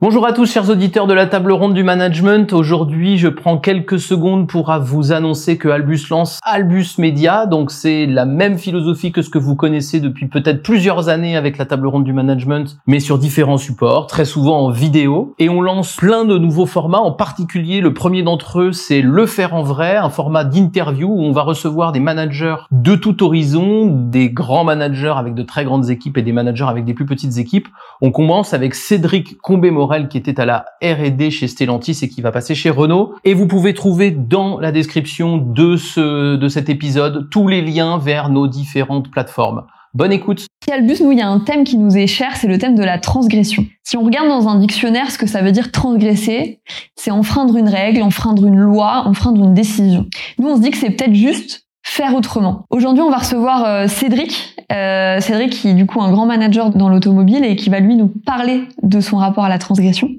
Bonjour à tous chers auditeurs de la table ronde du management. Aujourd'hui, je prends quelques secondes pour vous annoncer que Albus lance Albus Media. Donc c'est la même philosophie que ce que vous connaissez depuis peut-être plusieurs années avec la table ronde du management, mais sur différents supports, très souvent en vidéo. Et on lance plein de nouveaux formats. En particulier, le premier d'entre eux, c'est le faire en vrai, un format d'interview où on va recevoir des managers de tout horizon, des grands managers avec de très grandes équipes et des managers avec des plus petites équipes. On commence avec Cédric combé qui était à la R&D chez Stellantis et qui va passer chez Renault. Et vous pouvez trouver dans la description de ce de cet épisode tous les liens vers nos différentes plateformes. Bonne écoute. Chez Albus, nous, il y a un thème qui nous est cher, c'est le thème de la transgression. Si on regarde dans un dictionnaire ce que ça veut dire transgresser, c'est enfreindre une règle, enfreindre une loi, enfreindre une décision. Nous, on se dit que c'est peut-être juste faire autrement. Aujourd'hui, on va recevoir euh, Cédric. Euh, Cédric qui est du coup un grand manager dans l'automobile et qui va lui nous parler de son rapport à la transgression.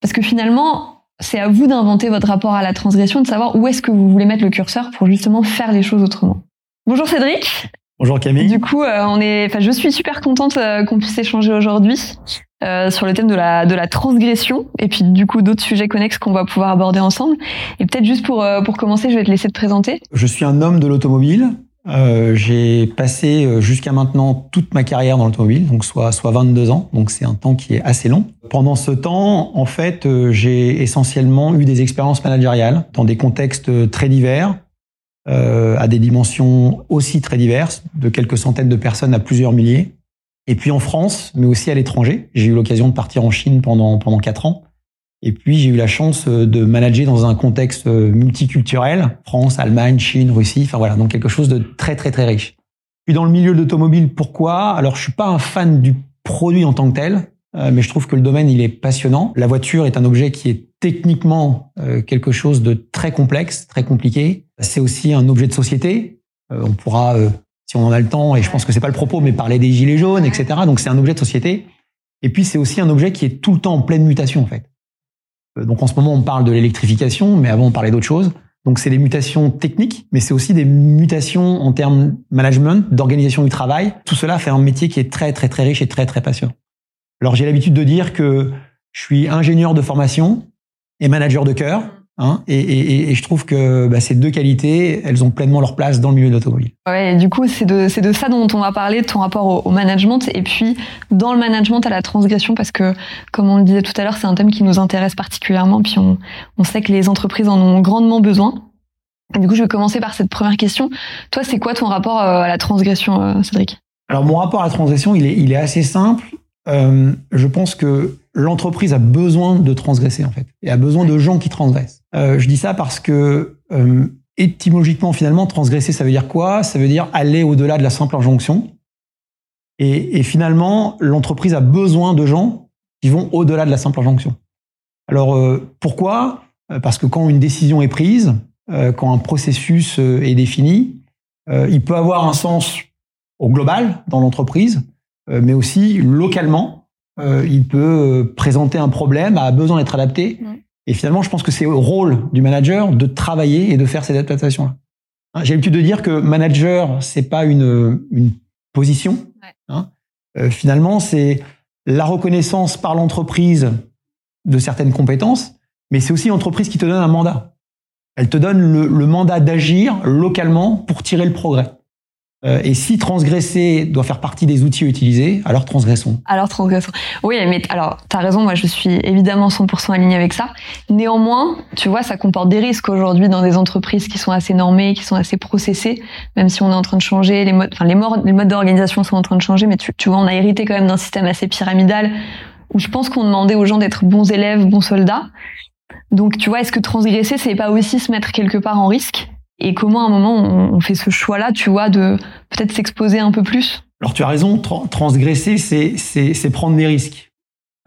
Parce que finalement, c'est à vous d'inventer votre rapport à la transgression, de savoir où est-ce que vous voulez mettre le curseur pour justement faire les choses autrement. Bonjour Cédric. Bonjour Camille. Du coup, euh, on est, enfin, je suis super contente qu'on puisse échanger aujourd'hui sur le thème de la de la transgression et puis du coup d'autres sujets connexes qu'on va pouvoir aborder ensemble. Et peut-être juste pour pour commencer, je vais te laisser te présenter. Je suis un homme de l'automobile. Euh, j'ai passé euh, jusqu'à maintenant toute ma carrière dans l'automobile, donc soit soit 22 ans, donc c'est un temps qui est assez long. Pendant ce temps, en fait, euh, j'ai essentiellement eu des expériences managériales dans des contextes très divers, euh, à des dimensions aussi très diverses, de quelques centaines de personnes à plusieurs milliers. Et puis en France, mais aussi à l'étranger. J'ai eu l'occasion de partir en Chine pendant pendant quatre ans. Et puis j'ai eu la chance euh, de manager dans un contexte euh, multiculturel, France, Allemagne, Chine, Russie, enfin voilà, donc quelque chose de très très très riche. Puis dans le milieu de l'automobile, pourquoi? Alors je suis pas un fan du produit en tant que tel, euh, mais je trouve que le domaine il est passionnant. La voiture est un objet qui est techniquement quelque chose de très complexe, très compliqué. C'est aussi un objet de société. on pourra, si on en a le temps, et je pense que c'est pas le propos, mais parler des gilets jaunes, etc. Donc c'est un objet de société. Et puis c'est aussi un objet qui est tout le temps en pleine mutation en fait. Euh, donc en ce moment, on parle de l'électrification, mais avant, on parlait d'autre chose. Donc c'est des mutations techniques, mais c'est aussi des mutations en termes management, d'organisation du travail. Tout cela fait un métier qui est très très très riche et très très passionnant. Alors j'ai l'habitude de dire que je suis ingénieur de formation et manager de cœur. Hein, et, et, et, je trouve que bah, ces deux qualités, elles ont pleinement leur place dans le milieu de l'automobile. Ouais, du coup, c'est de, ça dont on va parler, de ton rapport au, au, management, et puis dans le management à la transgression, parce que, comme on le disait tout à l'heure, c'est un thème qui nous intéresse particulièrement, puis on, on sait que les entreprises en ont grandement besoin. Et du coup, je vais commencer par cette première question. Toi, c'est quoi ton rapport euh, à la transgression, euh, Cédric? Alors, mon rapport à la transgression, il est, il est assez simple. Euh, je pense que l'entreprise a besoin de transgresser en fait, et a besoin de gens qui transgressent. Euh, je dis ça parce que euh, étymologiquement finalement, transgresser, ça veut dire quoi? Ça veut dire aller au-delà de la simple injonction. Et, et finalement, l'entreprise a besoin de gens qui vont au-delà de la simple injonction. Alors euh, pourquoi? Parce que quand une décision est prise, euh, quand un processus est défini, il peut avoir un sens au global dans l'entreprise, mais aussi localement euh, il peut euh, présenter un problème, a besoin d'être adapté. Et finalement, je pense que c'est au rôle du manager de travailler et de faire ces adaptations-là. Hein, j'ai l'habitude de dire que manager, c'est pas une, une position. Hein. Euh, finalement, c'est la reconnaissance par l'entreprise de certaines compétences, mais c'est aussi l'entreprise qui te donne un mandat. Elle te donne le, le mandat d'agir localement pour tirer le progrès. Euh, et si transgresser doit faire partie des outils utilisés, alors transgressons. Alors transgressons. Oui, mais alors, tu as raison, moi je suis évidemment 100% alignée avec ça. Néanmoins, tu vois, ça comporte des risques aujourd'hui dans des entreprises qui sont assez normées, qui sont assez processées, même si on est en train de changer, les modes, enfin les, les modes d'organisation sont en train de changer, mais tu, tu vois, on a hérité quand même d'un système assez pyramidal où je pense qu'on demandait aux gens d'être bons élèves, bons soldats. Donc, tu vois, est-ce que transgresser, c'est pas aussi se mettre quelque part en risque? Et comment à un moment on, fait ce choix-là, tu vois, de peut-être s'exposer un peu plus? Alors tu as raison, transgresser, c'est prendre des risques.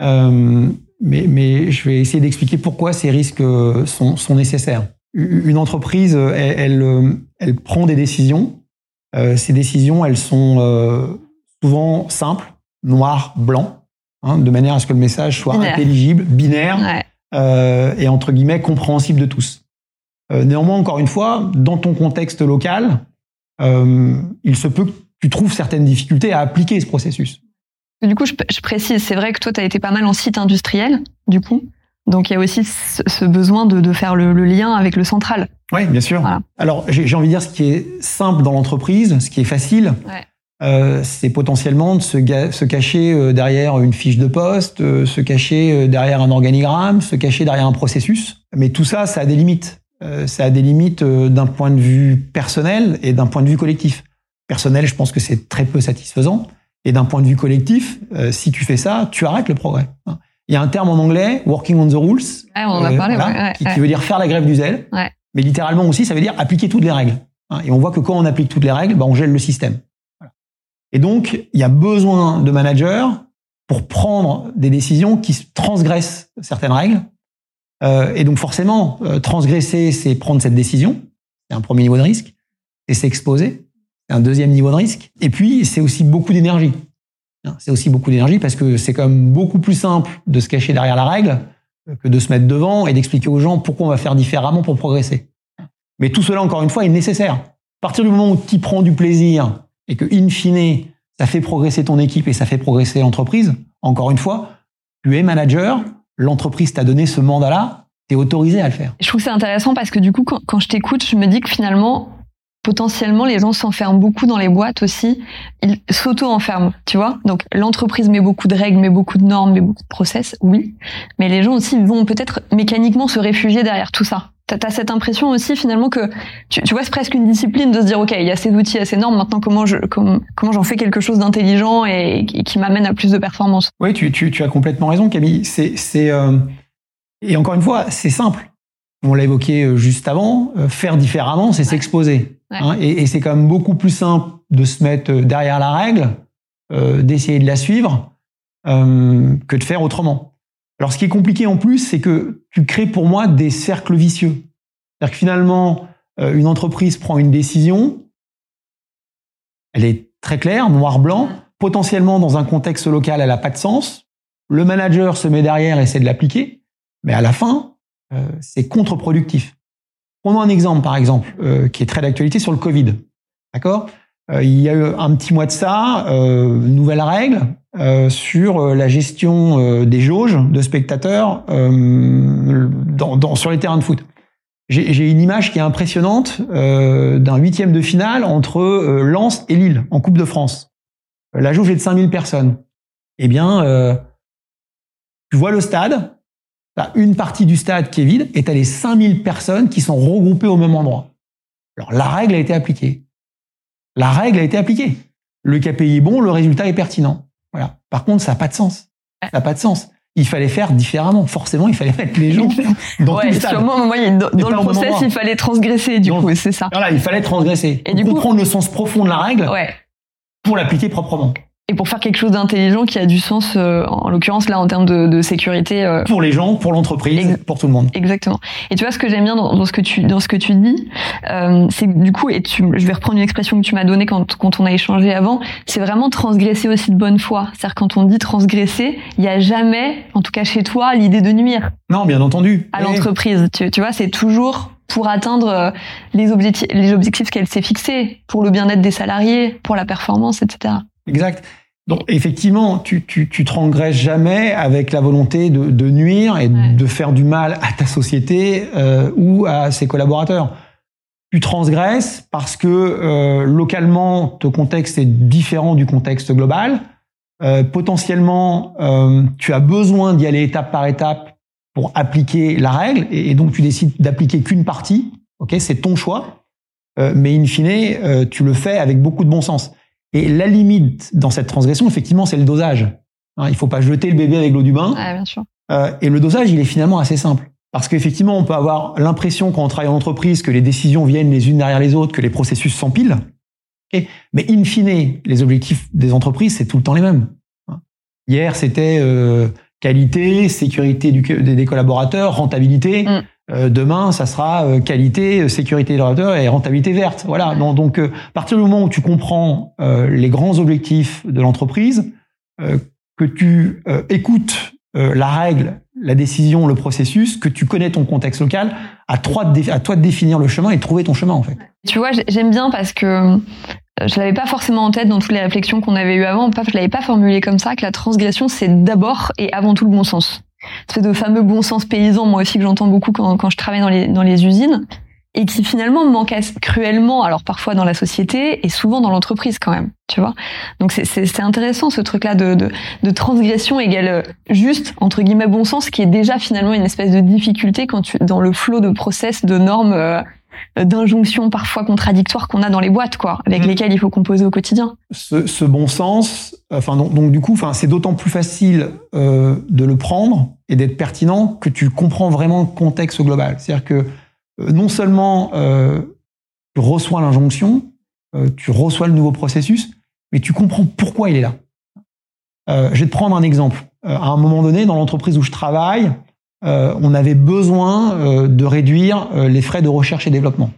Euh, mais, mais je vais essayer d'expliquer pourquoi ces risques euh, sont, sont nécessaires. Une entreprise, elle, elle, elle prend des décisions. Euh, ces décisions, elles sont euh, souvent simples, noir, blanc, hein, de manière à ce que le message soit intelligible, binaire ouais. euh, et entre guillemets compréhensible de tous. Euh, néanmoins, encore une fois, dans ton contexte local, euh, il se peut que tu trouves certaines difficultés à appliquer ce processus. Du coup, je, je précise, c'est vrai que toi, tu as été pas mal en site industriel, du coup. Donc il y a aussi ce, besoin de, de faire le, le, lien avec le central. Oui, bien sûr. Voilà. Alors j'ai envie de dire ce qui est simple dans l'entreprise, ce qui est facile, ouais. euh, c'est potentiellement de se, se, cacher derrière une fiche de poste, euh, se cacher derrière un organigramme, se cacher derrière un processus. Mais tout ça, ça a des limites. Euh, ça a des limites d'un point de vue personnel et d'un point de vue collectif. Personnel, je pense que c'est très peu satisfaisant. Et d'un point de vue collectif, si tu fais ça, tu arrêtes le progrès. Il y a un terme en anglais, working on the rules, on parlé, ouais, qui, qui, veut dire faire la grève du zèle. Mais littéralement aussi, ça veut dire appliquer toutes les règles. Hein. Et on voit que quand on applique toutes les règles, bah, on gèle le système. Voilà. Et donc, il y a besoin de managers pour prendre des décisions qui transgressent certaines règles. Euh, et donc, forcément, euh, transgresser, c'est prendre cette décision. C'est un premier niveau de risque. Et s'exposer. C'est un deuxième niveau de risque. Et puis, c'est aussi beaucoup d'énergie. C'est aussi beaucoup d'énergie parce que c'est quand même beaucoup plus simple de se cacher derrière la règle que de se mettre devant et d'expliquer aux gens pourquoi on va faire différemment pour progresser. Mais tout cela, encore une fois, est nécessaire. À partir du moment où tu prends du plaisir et que, in fine, ça fait progresser ton équipe et ça fait progresser l'entreprise, encore une fois, tu es manager, l'entreprise t'a donné ce mandat-là, tu es autorisé à le faire. Je trouve c'est intéressant parce que du coup, quand, quand je t'écoute, je me dis que finalement, potentiellement les gens s'enferment beaucoup dans les boîtes aussi, ils s'auto-enferment, tu vois. Donc l'entreprise met beaucoup de règles, met beaucoup de normes, met beaucoup de process, oui, mais les gens aussi vont peut-être mécaniquement se réfugier derrière tout ça. T'as as cette impression aussi finalement que tu, tu vois c'est presque une discipline de se dire ok il y a ces outils, il y a ces normes, maintenant comment je comment, comment j'en fais quelque chose d'intelligent et qui, qui m'amène à plus de performance? Oui, tu, tu, tu as complètement raison Camille. C'est c'est euh... et encore une fois c'est simple on l'a évoqué juste avant, faire différemment, c'est s'exposer. Ouais. Hein, et, et c'est quand même beaucoup plus simple de se mettre derrière la règle, euh, d'essayer de la suivre, euh, que de faire autrement. Alors ce qui est compliqué en plus, c'est que tu crées pour moi des cercles vicieux. C'est-à-dire que finalement, euh, une entreprise prend une décision, elle est très claire, noir-blanc, potentiellement dans un contexte local, elle n'a pas de sens. Le manager se met derrière et essaie de l'appliquer, mais à la fin, euh, c'est contre-productif. Prenons un exemple, par exemple, euh, qui est très d'actualité sur le Covid. D'accord? Il y a eu un petit mois de ça, nouvelle règle sur la gestion des jauges de spectateurs dans, dans, sur les terrains de foot. J'ai une image qui est impressionnante d'un huitième de finale entre Lens et Lille en Coupe de France. La jauge est de 5000 personnes. Eh bien, tu vois le stade, T'as une partie du stade qui est vide et tu as les 5000 personnes qui sont regroupées au même endroit. Alors la règle a été appliquée. La règle a été appliquée. Le KPI est bon, le résultat est pertinent. Voilà. Par contre, ça n'a pas de sens. Ça n'a pas de sens. Il fallait faire différemment. Forcément, il fallait mettre les gens dans ouais, tout moi, dans, dans le process, il fallait transgresser, du coup, c'est ça. Voilà, il fallait transgresser. Et du comprendre coup, le sens profond de la règle ouais. pour l'appliquer proprement et pour faire quelque chose d'intelligent qui a du sens, euh, en l'occurrence là en termes de, de sécurité. Euh... Pour les gens, pour l'entreprise, pour tout le monde. Exactement. Et tu vois ce que j'aime bien dans, dans, ce que tu dans ce que tu dis, euh, c'est que du coup, et tu, je vais reprendre une expression que tu m'as donnée quand quand on a échangé avant, c'est vraiment transgresser aussi de bonne foi. C'est-à-dire quand on dit transgresser, il n'y a jamais, en tout cas chez toi, l'idée de nuire. Non, bien entendu. À l'entreprise, tu, tu vois, c'est toujours pour atteindre euh, les objectifs, les objectifs qu'elle s'est fixés, pour le bien-être des salariés, pour la performance, etc. Exact. Donc effectivement, tu, tu, tu transgresses jamais avec la volonté de, de nuire et Ouais. de faire du mal à ta société euh, ou à ses collaborateurs. Tu transgresses parce que euh, localement, ton contexte est différent du contexte global. Euh, potentiellement, euh, tu as besoin d'y aller étape par étape pour appliquer la règle et, et donc tu décides d'appliquer qu'une partie. Ok, c'est ton choix, Euh, mais in fine, euh, tu le fais avec beaucoup de bon sens. Et la limite dans cette transgression, effectivement, c'est le dosage. Hein, il faut pas jeter le bébé avec l'eau du bain. Ouais, bien sûr. Euh, et le dosage, il est finalement assez simple. Parce qu'effectivement, on peut avoir l'impression quand on travaille en entreprise que les décisions viennent les unes derrière les autres, que les processus s'empilent. Okay Mais in fine, les objectifs des entreprises, c'est tout le temps les mêmes. Hein. Hier, c'était euh, qualité, sécurité du, des, collaborateurs, rentabilité. Mm. Euh, demain, ça sera euh, qualité, sécurité des collaborateurs et rentabilité verte. Voilà. Donc, euh, à partir du moment où tu comprends euh, les grands objectifs de l'entreprise, euh, que tu écoutes la règle, la décision, le processus, que tu connais ton contexte local, à toi, de, à toi de définir le chemin et de trouver ton chemin en fait. Tu vois, j'aime bien parce que je l'avais pas forcément en tête dans toutes les réflexions qu'on avait eues avant. Je l'avais pas formulé comme ça, que la transgression, c'est d'abord et avant tout le bon sens. C'est de fameux bon sens paysan, moi aussi, que j'entends beaucoup quand, quand je travaille dans les, dans les usines et qui finalement manque cruellement, alors parfois dans la société et souvent dans l'entreprise quand même, tu vois. Donc c'est intéressant ce truc-là de, de, de, transgression égale euh, juste entre guillemets bon sens, qui est déjà finalement une espèce de difficulté quand tu dans le flot de process, de normes, euh, d'injonctions parfois contradictoires qu'on a dans les boîtes, quoi, avec mmh. lesquelles il faut composer au quotidien. Ce, ce bon sens, enfin donc, donc du coup, enfin c'est d'autant plus facile euh, de le prendre et d'être pertinent que tu comprends vraiment le contexte global. C'est-à-dire que euh, non seulement euh, tu reçois l'injonction, euh, tu reçois le nouveau processus, mais tu comprends pourquoi il est là. je vais te prendre un exemple. à un moment donné, dans l'entreprise où je travaille, on avait besoin de réduire les frais de recherche et développement.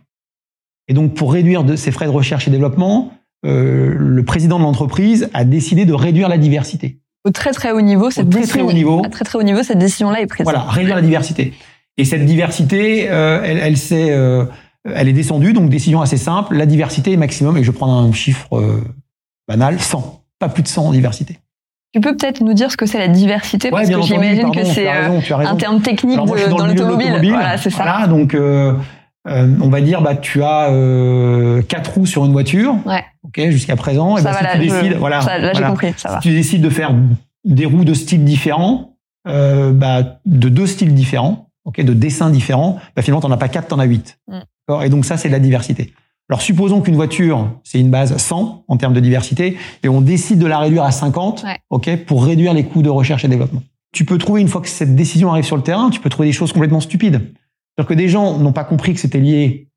Et donc, pour réduire ces frais de recherche et développement, le président de l'entreprise a décidé de réduire la diversité. Au très très haut niveau, cette très, très haut niveau, à très très haut niveau, cette décision-là est prise. Voilà, réduire la diversité. Et cette diversité, euh, elle, elle, euh, elle est descendue, donc décision assez simple. La diversité est maximum, et je prends un chiffre euh, banal, 100. Pas plus de 100 en diversité. Tu peux peut-être nous dire ce que c'est la diversité, parce que j'imagine que c'est un terme technique de, dans, l'automobile. Voilà, c'est ça. Voilà, donc euh, on va dire, bah, tu as euh, quatre roues sur une voiture, ouais. ok, jusqu'à présent. et bah, si tu décides, voilà, ça, là compris, ça si va. tu décides de faire des roues de styles différents, euh, bah, de deux styles différents, de dessins différents, bah finalement, tu n'en as pas quatre, tu en as huit. Mm. Et donc ça, c'est de la diversité. Alors supposons qu'une voiture, c'est une base 100 en termes de diversité, et on décide de la réduire à 50 ok, pour réduire les coûts de recherche et développement. Tu peux trouver, une fois que cette décision arrive sur le terrain, tu peux trouver des choses complètement stupides. C'est-à-dire que des gens n'ont pas compris que c'était lié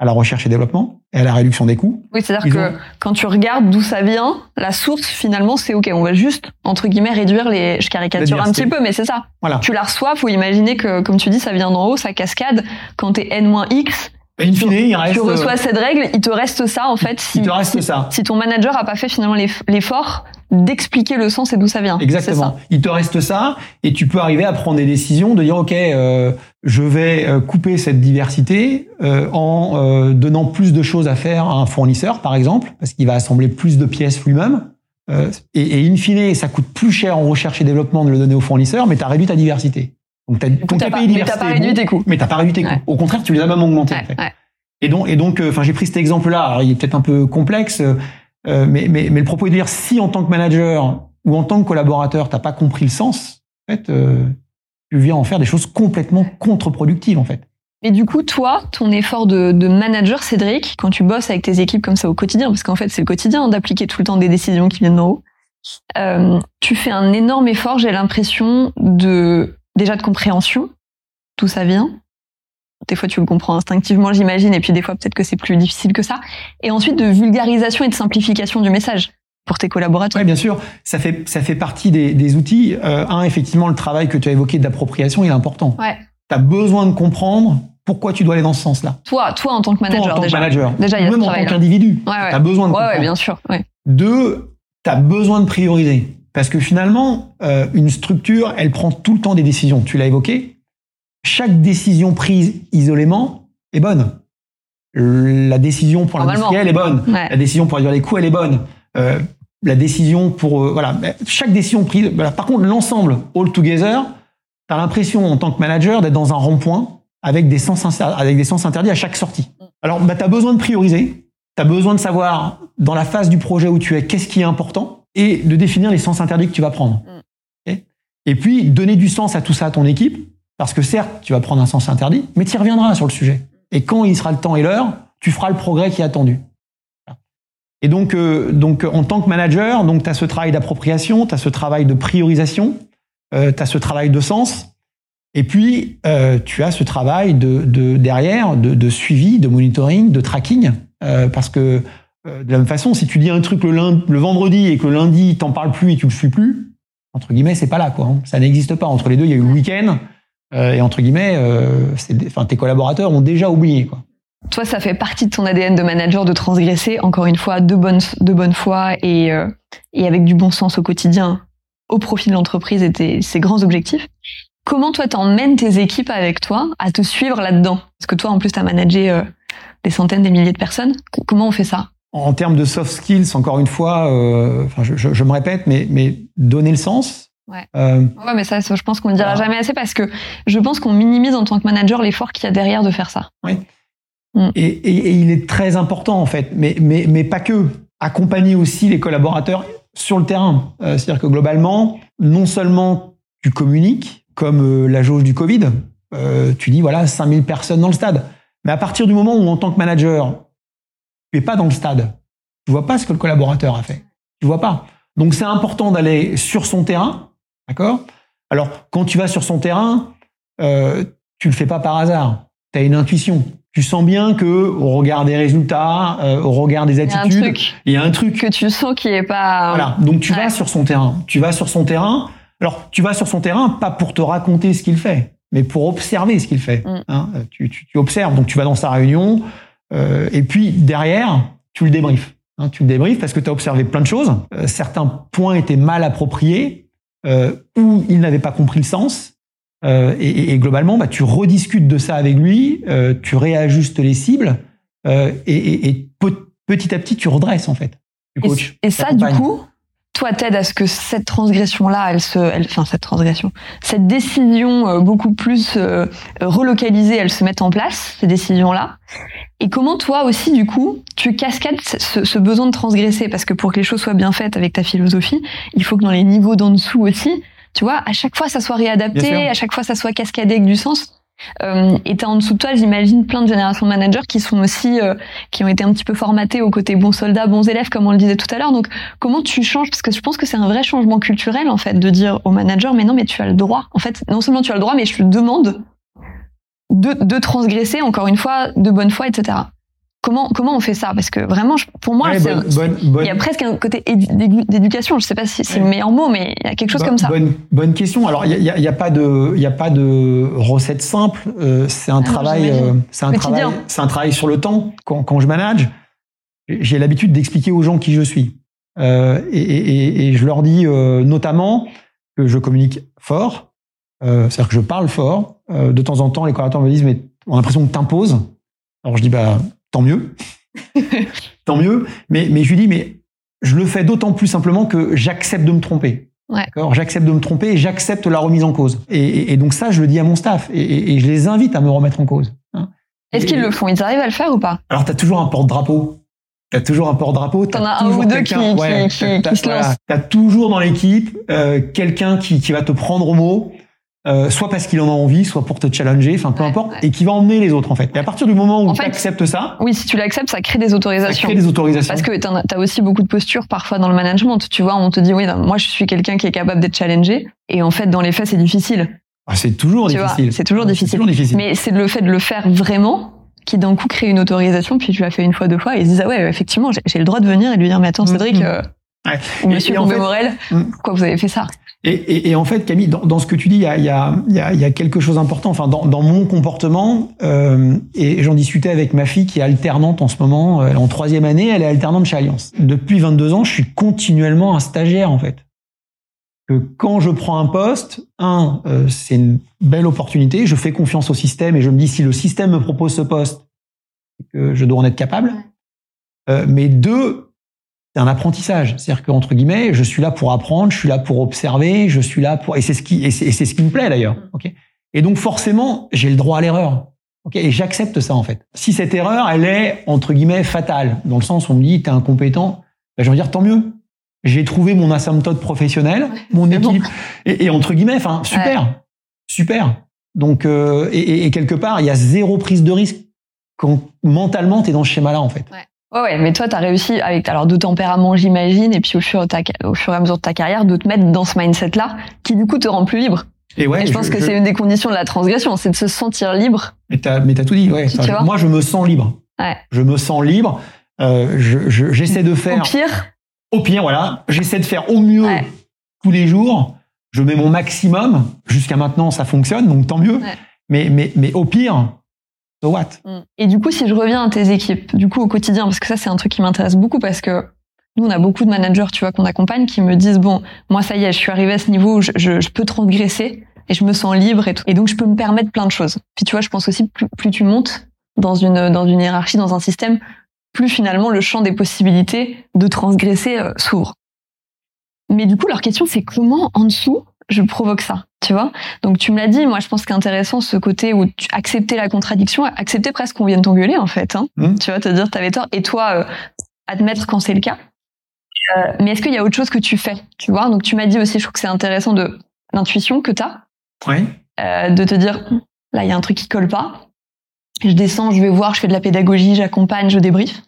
à la recherche et développement et à la réduction des coûts. Oui, c'est-à-dire que quand tu regardes d'où ça vient, la source finalement c'est ok, on va juste entre guillemets réduire les, je caricature un petit peu, mais c'est ça. Voilà. Tu la reçois, faut imaginer que comme tu dis, ça vient d'en haut, ça cascade. Quand t'es n-x, In fine, il reste, tu reçois cette règle, il te reste ça en fait. Si, il te reste ça. Si ton manager a pas fait finalement l'effort d'expliquer le sens et d'où ça vient. Exactement. Il te reste ça et tu peux arriver à prendre des décisions de dire ok, euh, je vais euh, couper cette diversité euh, en euh, donnant plus de choses à faire à un fournisseur par exemple parce qu'il va assembler plus de pièces lui-même. Euh, et, et in fine, ça coûte plus cher en recherche et développement de le donner au fournisseur, mais tu as réduit ta diversité. Donc, t'as, donc t'as pas, mais t'as pas réduit tes coûts. Mais t'as pas réduit tes coûts. Au contraire, tu les as même augmentés. Ouais, en fait. ouais. Et donc, et donc, euh, enfin, j'ai pris cet exemple-là. Il est peut-être un peu complexe, euh, mais, mais, mais le propos est de dire si en tant que manager ou en tant que collaborateur, t'as pas compris le sens, en fait, euh, tu viens en faire des choses complètement contre-productives, en fait. Et du coup, toi, ton effort de, manager, Cédric, quand tu bosses avec tes équipes comme ça au quotidien, parce qu'en fait, c'est le quotidien d'appliquer tout le temps des décisions qui viennent d'en haut, euh, tu fais un énorme effort, j'ai l'impression, de déjà de compréhension, d'où ça vient. Des fois, tu le comprends instinctivement, j'imagine, et puis des fois, peut-être que c'est plus difficile que ça. Et ensuite, de vulgarisation et de simplification du message pour tes collaborateurs. Oui, bien sûr, ça fait ça fait partie des, des outils. Euh, un, effectivement, le travail que tu as évoqué d'appropriation, il est important. Ouais. Tu as besoin de comprendre pourquoi tu dois aller dans ce sens-là. Toi, toi en tant que manager toi, en tant déjà. Que manager. Déjà, il y a même ce en tant qu'individu. Ouais, ouais. Tu as besoin de comprendre. ouais, bien sûr. Deux, tu as besoin de prioriser. Parce que finalement, euh, une structure, elle prend tout le temps des décisions. Tu l'as évoqué. Chaque décision prise isolément est bonne. La décision pour l'industriel est bonne. Ouais. La décision pour réduire les coûts, elle est bonne. Euh, la décision pour euh, voilà, chaque décision prise. Voilà. Par contre, l'ensemble, all together, tu as l'impression en tant que manager d'être dans un rond-point avec des sens avec des sens interdits à chaque sortie. Alors, bah, tu as besoin de prioriser. Tu as besoin de savoir dans la phase du projet où tu es qu'est-ce qui est important et de définir les sens interdits que tu vas prendre. Mm. Okay et puis donner du sens à tout ça à ton équipe parce que certes, tu vas prendre un sens interdit, mais tu y reviendras sur le sujet. Et quand il sera le temps et l'heure, tu feras le progrès qui est attendu. Et donc, euh, donc en tant que manager, tu as ce travail d'appropriation, tu as ce travail de priorisation, euh, tu as ce travail de sens, et puis euh, tu as ce travail de, de derrière de, suivi, de monitoring, de tracking, euh, parce que euh, de la même façon, si tu dis un truc le vendredi et que le lundi t'en parles plus et tu le suis plus, entre guillemets, c'est pas là quoi. Hein. Ça n'existe pas. Entre les deux, il y a eu le week-end. Euh, et entre guillemets, euh, enfin, tes collaborateurs ont déjà oublié. Quoi. Toi, ça fait partie de ton ADN de manager de transgresser, encore une fois, de bonne, de bonne foi et, euh, et avec du bon sens au quotidien, au profit de l'entreprise et tes, ses grands objectifs. Comment toi, t'emmènes tes équipes avec toi à te suivre là-dedans? Parce que toi, en plus, t'as managé euh, des centaines, des milliers de personnes. Comment on fait ça? En termes de soft skills, encore une fois, euh, enfin, je, je, je, me répète, mais, mais donner le sens. Ouais. Euh, ouais, mais ça, je pense qu'on ne dira voilà. jamais assez parce que je pense qu'on minimise en tant que manager l'effort qu'il y a derrière de faire ça. Oui. Mm. Et, et, et, il est très important en fait, mais, mais, mais pas que. Accompagner aussi les collaborateurs sur le terrain. Euh, C'est-à-dire que globalement, non seulement tu communiques, comme euh, la jauge du Covid, tu dis voilà 5000 personnes dans le stade. Mais à partir du moment où en tant que manager, tu es pas dans le stade, tu vois pas ce que le collaborateur a fait. Tu vois pas. Donc c'est important d'aller sur son terrain, d'accord? Alors quand tu vas sur son terrain, euh, tu le fais pas par hasard. Tu as une intuition. Tu sens bien que au regard des résultats, euh, au regard des attitudes, il y a un truc, que tu sens qui est pas. Voilà. Donc tu ouais. vas sur son terrain. Tu vas sur son terrain. Alors tu vas sur son terrain pas pour te raconter ce qu'il fait, mais pour observer ce qu'il fait. Mm. Hein tu, tu, tu, observes. Donc tu vas dans sa réunion. Euh, et puis derrière, tu le débriefes. Hein, tu le débriefes parce que tu as observé plein de choses. Euh, certains points étaient mal appropriés euh, ou il n'avait pas compris le sens. Euh, et, et, globalement, bah, tu rediscutes de ça avec lui, euh, tu réajustes les cibles et, et, petit à petit, tu redresses en fait. Tu et, ça, du coup, toi, t'aides à ce que cette transgression-là, elle se, elle, enfin cette transgression, cette décision beaucoup plus relocalisée, elle se mette en place, ces décisions-là. Et comment toi aussi, du coup, tu cascades ce, ce, besoin de transgresser? Parce que pour que les choses soient bien faites avec ta philosophie, il faut que dans les niveaux d'en dessous aussi, tu vois, à chaque fois ça soit réadapté, à chaque fois ça soit cascadé avec du sens. Euh, et t'as en dessous de toi, j'imagine, plein de générations de managers qui sont aussi, euh, qui ont été un petit peu formatés au côté bons soldats, bons élèves, comme on le disait tout à l'heure. Donc, comment tu changes? Parce que je pense que c'est un vrai changement culturel, en fait, de dire au manager, mais non, mais tu as le droit. En fait, non seulement tu as le droit, mais je te demande de, de transgresser, encore une fois, de bonne foi, etc. Comment, comment on fait ça? Parce que vraiment, pour moi, ouais, bonne, bonne, bonne. il y a presque un côté d'éducation. Je sais pas si c'est ouais. le meilleur mot, mais il y a quelque chose comme ça. Bonne, question. Alors, il n'y a, pas de, il y a pas de recette simple. Euh, c'est un ah, travail, euh, c'est un travail, c'est un travail sur le temps. Quand, quand je manage, j'ai l'habitude d'expliquer aux gens qui je suis, euh, et, et, et, je leur dis euh, notamment que je communique fort, c'est-à-dire que je parle fort. Euh, de temps en temps, les collaborateurs me disent mais on a l'impression que t'imposes. Alors je dis bah tant mieux. tant mieux. Mais, mais je lui dis, mais je le fais d'autant plus simplement que j'accepte de me tromper. Ouais. J'accepte de me tromper et j'accepte la remise en cause. Et, et, et, donc ça, je le dis à mon staff et, et je les invite à me remettre en cause. Hein? Est-ce qu'ils le font? Ils arrivent à le faire ou pas? Alors, tu as toujours un porte-drapeau. Tu as toujours un porte-drapeau. T'en as un ou deux qui, ouais, qui, qui, qui se lancent. Tu as toujours dans l'équipe euh, quelqu'un qui, qui va te prendre au mot, euh, soit parce qu'il en a envie, soit pour te challenger, enfin peu ouais, importe, ouais. et qui va emmener les autres en fait. Et à partir du moment où tu acceptes ça, oui, si tu l'acceptes, ça crée des autorisations. Ça crée des autorisations. Parce que tu as aussi beaucoup de postures parfois dans le management. Tu vois, on te dit oui, non, moi je suis quelqu'un qui est capable d'être challengé, et en fait dans les faits c'est difficile. Ah, c'est toujours, difficile. C'est toujours, toujours difficile. Mais c'est le fait de le faire vraiment qui d'un coup crée une autorisation, puis tu l'as fait une fois, deux fois, et ils se disent ah ouais, effectivement, j'ai le droit de venir et de lui dire mais attends Cédric, mmh. euh, ouais. ou Monsieur Combé Morel, mmh. pourquoi vous avez fait ça? Et, et, et, en fait, Camille, dans, dans, ce que tu dis, il y a, y, a, y, a, y a, quelque chose d'important. Enfin, dans, dans, mon comportement, euh, et j'en discutais avec ma fille qui est alternante en ce moment, elle est en troisième année, elle est alternante chez Alliance. Depuis 22 ans, je suis continuellement un stagiaire en fait. Que quand je prends un poste, un, euh, c'est une belle opportunité, je fais confiance au système et je me dis si le système me propose ce poste, que je dois en être capable. Euh, mais deux, un apprentissage. C'est-à-dire qu'entre guillemets, je suis là pour apprendre, je suis là pour observer, je suis là pour et c'est ce qui et c'est ce qui me plaît d'ailleurs. Mm. Ok? Et donc forcément, j'ai le droit à l'erreur. Ok? Et j'accepte ça en fait. Si cette erreur, elle est entre guillemets fatale, dans le sens où on me dit t'es incompétent, ben, je vais dire tant mieux. J'ai trouvé mon asymptote professionnel, mon équipe bon. et, et, entre guillemets, enfin super, ouais. super. Donc euh, et, et, quelque part, il y a zéro prise de risque quand mentalement t'es dans ce schéma-là en fait. Ouais. Ouais, ouais, mais toi, tu as réussi avec alors de tempérament, j'imagine, et puis au fur, ta, au fur et à mesure de ta carrière, de te mettre dans ce mindset-là, qui du coup te rend plus libre. Et, ouais, et je pense je, que je... c'est une des conditions de la transgression, c'est de se sentir libre. Mais t'as, mais t'as tout dit, ouais. Tu, tu moi, je me sens libre. Ouais. Je me sens libre. Euh, je, j'essaie de faire. Au pire. Au pire, voilà. J'essaie de faire au mieux ouais. tous les jours. Je mets mon maximum. Jusqu'à maintenant, ça fonctionne, donc tant mieux. Ouais. Mais, mais, mais au pire, So what? Mm. Et du coup, si je reviens à tes équipes, du coup au quotidien, parce que ça c'est un truc qui m'intéresse beaucoup parce que nous on a beaucoup de managers, tu vois, qu'on accompagne, qui me disent bon, moi ça y est, je suis arrivé à ce niveau où je, peux transgresser et je me sens libre et tout, et donc je peux me permettre plein de choses. Puis tu vois, je pense aussi plus, plus tu montes dans une dans une hiérarchie, dans un système, plus finalement le champ des possibilités de transgresser euh, s'ouvre. Mais du coup, leur question, c'est comment en dessous je provoque ça, tu vois Donc tu me l'as dit, moi je pense qu'intéressant ce côté où tu accepter la contradiction, accepter presque qu'on vienne t'engueuler en fait, hein, Mmh. tu vois, te dire t'avais tort, et toi euh, admettre quand c'est le cas. Euh, mais est-ce qu'il y a autre chose que tu fais, tu vois? Donc tu m'as dit aussi, je trouve que c'est intéressant de l'intuition que t'as, Oui. euh, de te dire là il y a un truc qui colle pas. Je descends, je vais voir, je fais de la pédagogie, j'accompagne, je débrief.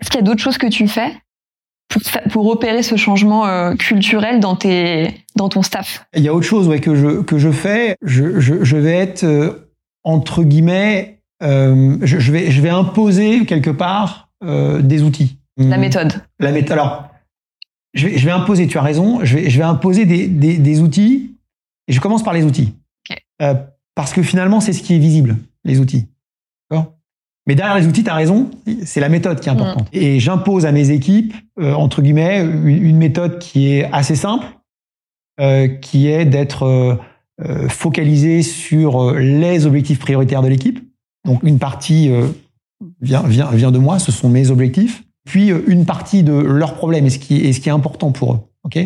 Est-ce qu'il y a d'autres choses que tu fais pour, pour opérer ce changement euh, culturel dans tes dans ton staff? Il y a autre chose ouais, que, je, que je fais. Je, je, je vais être, euh, entre guillemets, euh, je, je, vais, je vais imposer quelque part des outils. La méthode. La méthode. Alors, je vais, je vais imposer, tu as raison, je vais, je vais imposer des, des, des outils. Et je commence par les outils. Parce que finalement, c'est ce qui est visible, les outils. D'accord? Mais derrière les outils, tu as raison, c'est la méthode qui est importante. Et j'impose à mes équipes, euh, entre guillemets, une, une méthode qui est assez simple, euh, qui est d'être euh, euh, focalisé sur les objectifs prioritaires de l'équipe. Donc une partie vient, vient, vient de moi, ce sont mes objectifs. Puis une partie de leurs problèmes et ce qui, et ce qui est important pour eux. ok?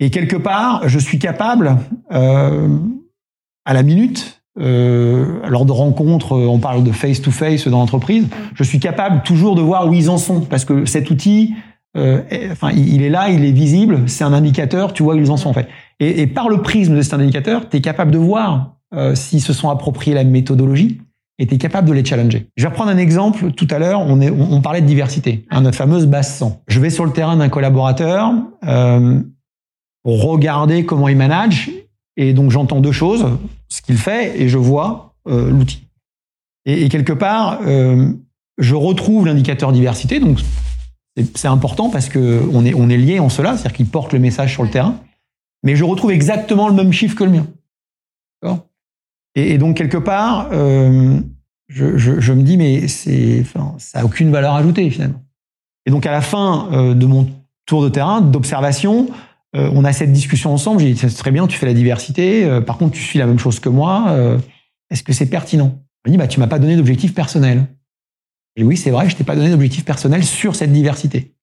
Et quelque part, je suis capable, à la minute, euh, lors de rencontres, on parle de face-to-face dans l'entreprise, je suis capable toujours de voir où ils en sont. Parce que cet outil, euh, est- enfin, il est là, il est visible, c'est un indicateur, tu vois où ils en sont en fait. Et, et par le prisme de cet indicateur, tu es capable de voir euh, s'ils se sont appropriés la méthodologie et tu es capable de les challenger. Je vais reprendre un exemple. Tout à l'heure, on, est- on, on parlait de diversité, hein, notre fameuse base 100. Je vais sur le terrain d'un collaborateur, euh, regarder comment il manage, et donc j'entends deux choses, ce qu'il fait, et je vois euh, l'outil. Et, et quelque part, euh, je retrouve l'indicateur diversité, donc c'est- important parce que on est, on est lié en cela, c'est-à-dire qu'il porte le message sur le terrain, mais je retrouve exactement le même chiffre que le mien. Et, et donc quelque part, euh, je, je, je me dis mais c'est, enfin, ça a aucune valeur ajoutée finalement. Et donc à la fin de mon tour de terrain, d'observation, euh, on a cette discussion ensemble. J'ai dit c'est très bien, tu fais la diversité. euh, par contre, tu suis la même chose que moi. euh, Est-ce que c'est pertinent? Il me dit bah tu m'as pas donné d'objectif personnel. Et oui, c'est vrai, je t'ai pas donné d'objectif personnel sur cette diversité.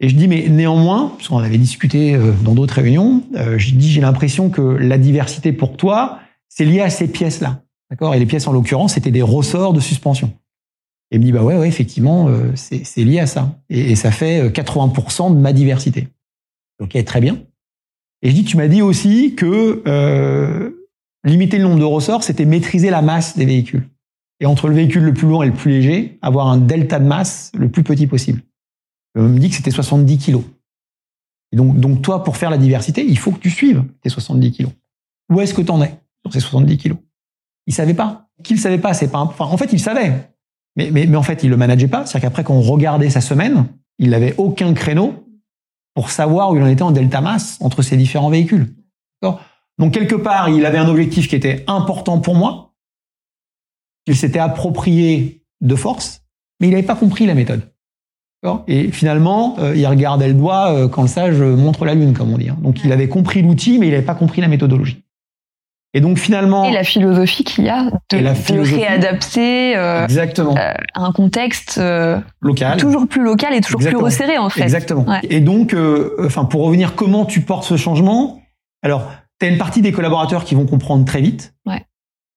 Et je dis mais néanmoins, parce qu'on avait discuté euh, dans d'autres réunions, euh, je dis j'ai l'impression que la diversité pour toi, c'est lié à ces pièces-là. D'accord? Et les pièces en l'occurrence, c'était des ressorts de suspension. Et il me dit bah ouais, ouais effectivement, euh, c'est lié à ça. Et, ça fait euh, 80% de ma diversité. Ok, très bien. Et je dis, tu m'as dit aussi que euh, limiter le nombre de ressorts, c'était maîtriser la masse des véhicules. Et entre le véhicule le plus lourd et le plus léger, avoir un delta de masse le plus petit possible. On me dit que c'était 70 kilos. Et donc, donc toi, pour faire la diversité, il faut que tu suives tes 70 kilos. Où est-ce que tu en es sur ces 70 kilos? Il savait pas. Qu'il savait pas, c'est pas. en fait, il savait. Mais, mais, mais en fait, il le manageait pas. C'est-à-dire qu'après, quand on regardait sa semaine, il n'avait aucun créneau pour savoir où il en était en delta masse entre ces différents véhicules. Donc quelque part, il avait un objectif qui était important pour moi, qu'il s'était approprié de force, mais il n'avait pas compris la méthode. Et finalement, euh, il regardait le doigt euh, quand le sage montre la lune, comme on dit. hein. Donc il avait compris l'outil, mais il n'avait pas compris la méthodologie. Et donc finalement, Et la philosophie qu'il y a de, la réadapter euh, exactement, à un contexte euh, local. toujours plus local et toujours Exactement. plus resserré en fait. Exactement. Ouais. Et donc, euh, enfin, pour revenir, comment tu portes ce changement? Alors, tu as une partie des collaborateurs qui vont comprendre très vite. Ouais.